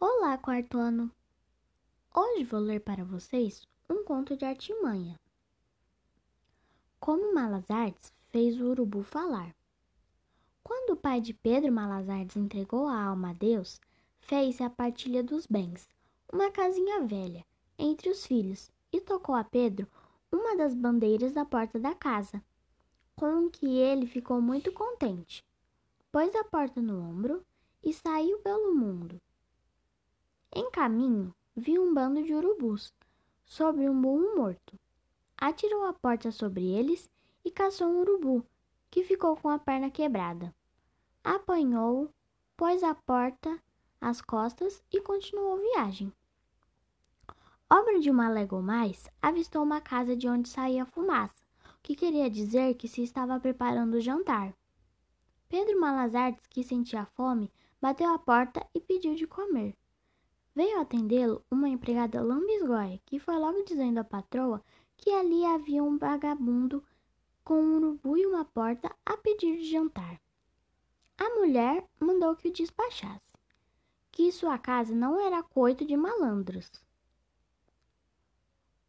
Olá, quarto ano! Hoje vou ler para vocês um conto de artimanha. Como Malazartes fez o urubu falar. Quando o pai de Pedro Malazartes entregou a alma a Deus, fez a partilha dos bens, uma casinha velha, entre os filhos, e tocou a Pedro uma das bandeiras da porta da casa, com que ele ficou muito contente. Pôs a porta no ombro e saiu pelo mundo. Em caminho, viu um bando de urubus sobre um burro morto. Atirou a porta sobre eles e caçou um urubu, que ficou com a perna quebrada. Apanhou-o, pôs a porta às costas e continuou a viagem. Obra de uma légua ou mais, avistou uma casa de onde saía fumaça, o que queria dizer que se estava preparando o jantar. Pedro Malazartes, que sentia fome, bateu à porta e pediu de comer. Veio atendê-lo uma empregada lambisgoia, que foi logo dizendo à patroa que ali havia um vagabundo com um urubu e uma porta a pedir de jantar. A mulher mandou que o despachasse, que sua casa não era coito de malandros.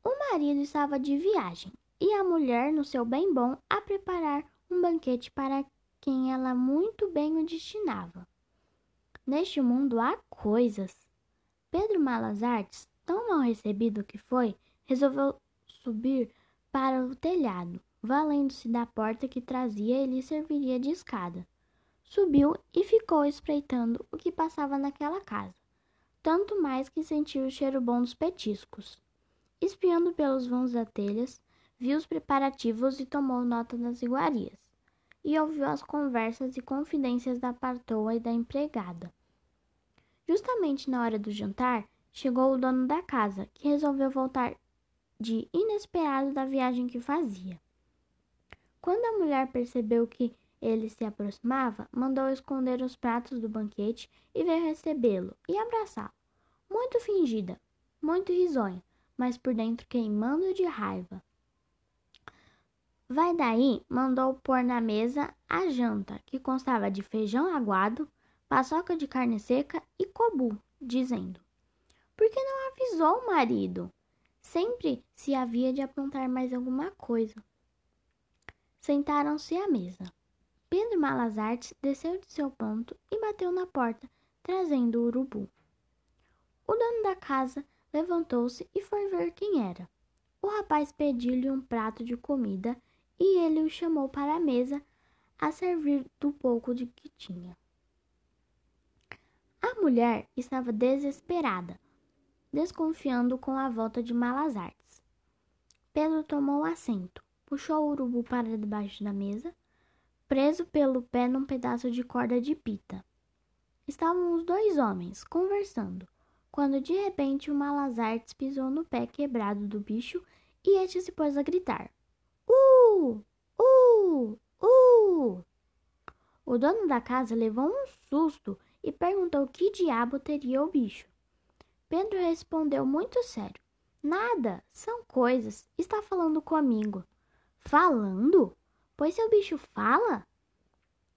O marido estava de viagem e a mulher, no seu bem bom, a preparar um banquete para quem ela muito bem o destinava. Neste mundo há coisas Pedro Malas Artes, tão mal recebido que foi, resolveu subir para o telhado, valendo-se da porta que trazia e lhe serviria de escada. Subiu e ficou espreitando o que passava naquela casa, tanto mais que sentiu o cheiro bom dos petiscos. Espiando pelos vãos da telhas, viu os preparativos e tomou nota das iguarias, e ouviu as conversas e confidências da patroa e da empregada. Justamente na hora do jantar, chegou o dono da casa, que resolveu voltar de inesperado da viagem que fazia. Quando a mulher percebeu que ele se aproximava, mandou esconder os pratos do banquete e veio recebê-lo e abraçá-lo. Muito fingida, muito risonha, mas por dentro queimando de raiva. Vai daí mandou pôr na mesa a janta, que constava de feijão aguado, paçoca de carne seca e cobu, dizendo: Por que não avisou o marido? Sempre se havia de aprontar mais alguma coisa. Sentaram-se à mesa. Pedro Malazarte desceu de seu ponto e bateu na porta, trazendo o urubu. O dono da casa levantou-se e foi ver quem era. O rapaz pediu-lhe um prato de comida e ele o chamou para a mesa a servir do pouco de que tinha. Mulher estava desesperada, desconfiando com a volta de malas artes. Pedro tomou assento, puxou o urubu para debaixo da mesa, preso pelo pé num pedaço de corda de pita. Estavam os dois homens conversando, quando de repente o Malazartes pisou no pé quebrado do bicho e este se pôs a gritar: Uh! Uh! Uh! O dono da casa levou um susto e perguntou que diabo teria o bicho. Pedro respondeu muito sério: Nada, são coisas. Está falando comigo. Falando? Pois seu bicho fala?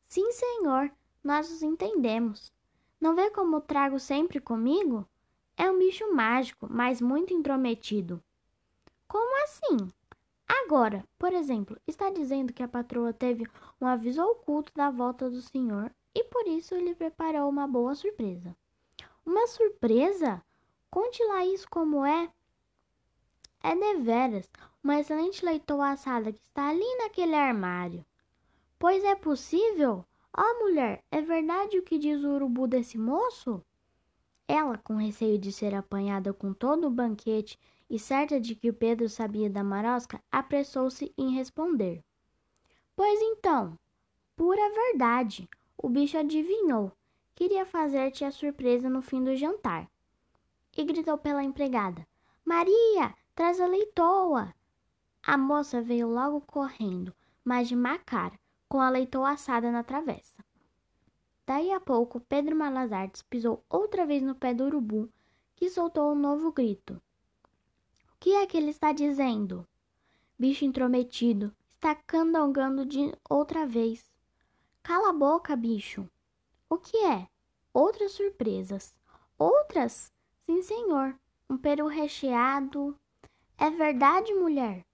Sim, senhor, nós os entendemos. Não vê como trago sempre comigo? É um bicho mágico, mas muito intrometido. Como assim? Agora, por exemplo, está dizendo que a patroa teve um aviso oculto da volta do senhor e por isso lhe preparou uma boa surpresa. Uma surpresa? Conte lá isso como é. É deveras uma excelente leitoa assada que está ali naquele armário. Pois é possível? Ó oh, mulher, é verdade o que diz o urubu desse moço? Ela, com receio de ser apanhada com todo o banquete e certa de que o Pedro sabia da marosca, apressou-se em responder. Pois então, pura verdade. O bicho adivinhou. Queria fazer-te a surpresa no fim do jantar. E gritou pela empregada: Maria, traz a leitoa! A moça veio logo correndo, mas de má cara, com a leitoa assada na travessa. Daí a pouco, Pedro Malazartes pisou outra vez no pé do urubu, que soltou um novo grito. O que é que ele está dizendo? Bicho intrometido, está candangando de outra vez. Cala a boca, bicho. O que é? Outras surpresas. Outras? Sim, senhor. Um peru recheado. É verdade, mulher?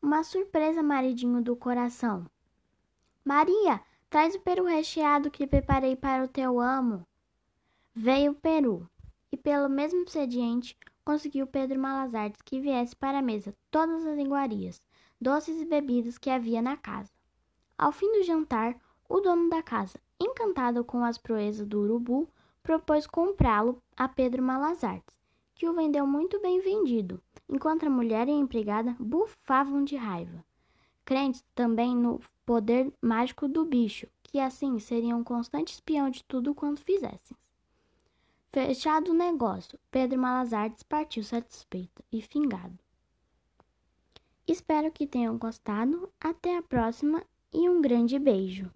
Uma surpresa, maridinho do coração. Maria, traz o peru recheado que preparei para o teu amo. Veio o peru, e pelo mesmo expediente conseguiu Pedro Malazartes que viesse para a mesa todas as iguarias, doces e bebidas que havia na casa. Ao fim do jantar, o dono da casa, encantado com as proezas do urubu, propôs comprá-lo a Pedro Malazartes, que o vendeu muito bem vendido, enquanto a mulher e a empregada bufavam de raiva. Crentes também no poder mágico do bicho, que assim seria um constante espião de tudo quanto fizessem. Fechado o negócio, Pedro Malazartes partiu satisfeito e fingado. Espero que tenham gostado. Até a próxima e um grande beijo.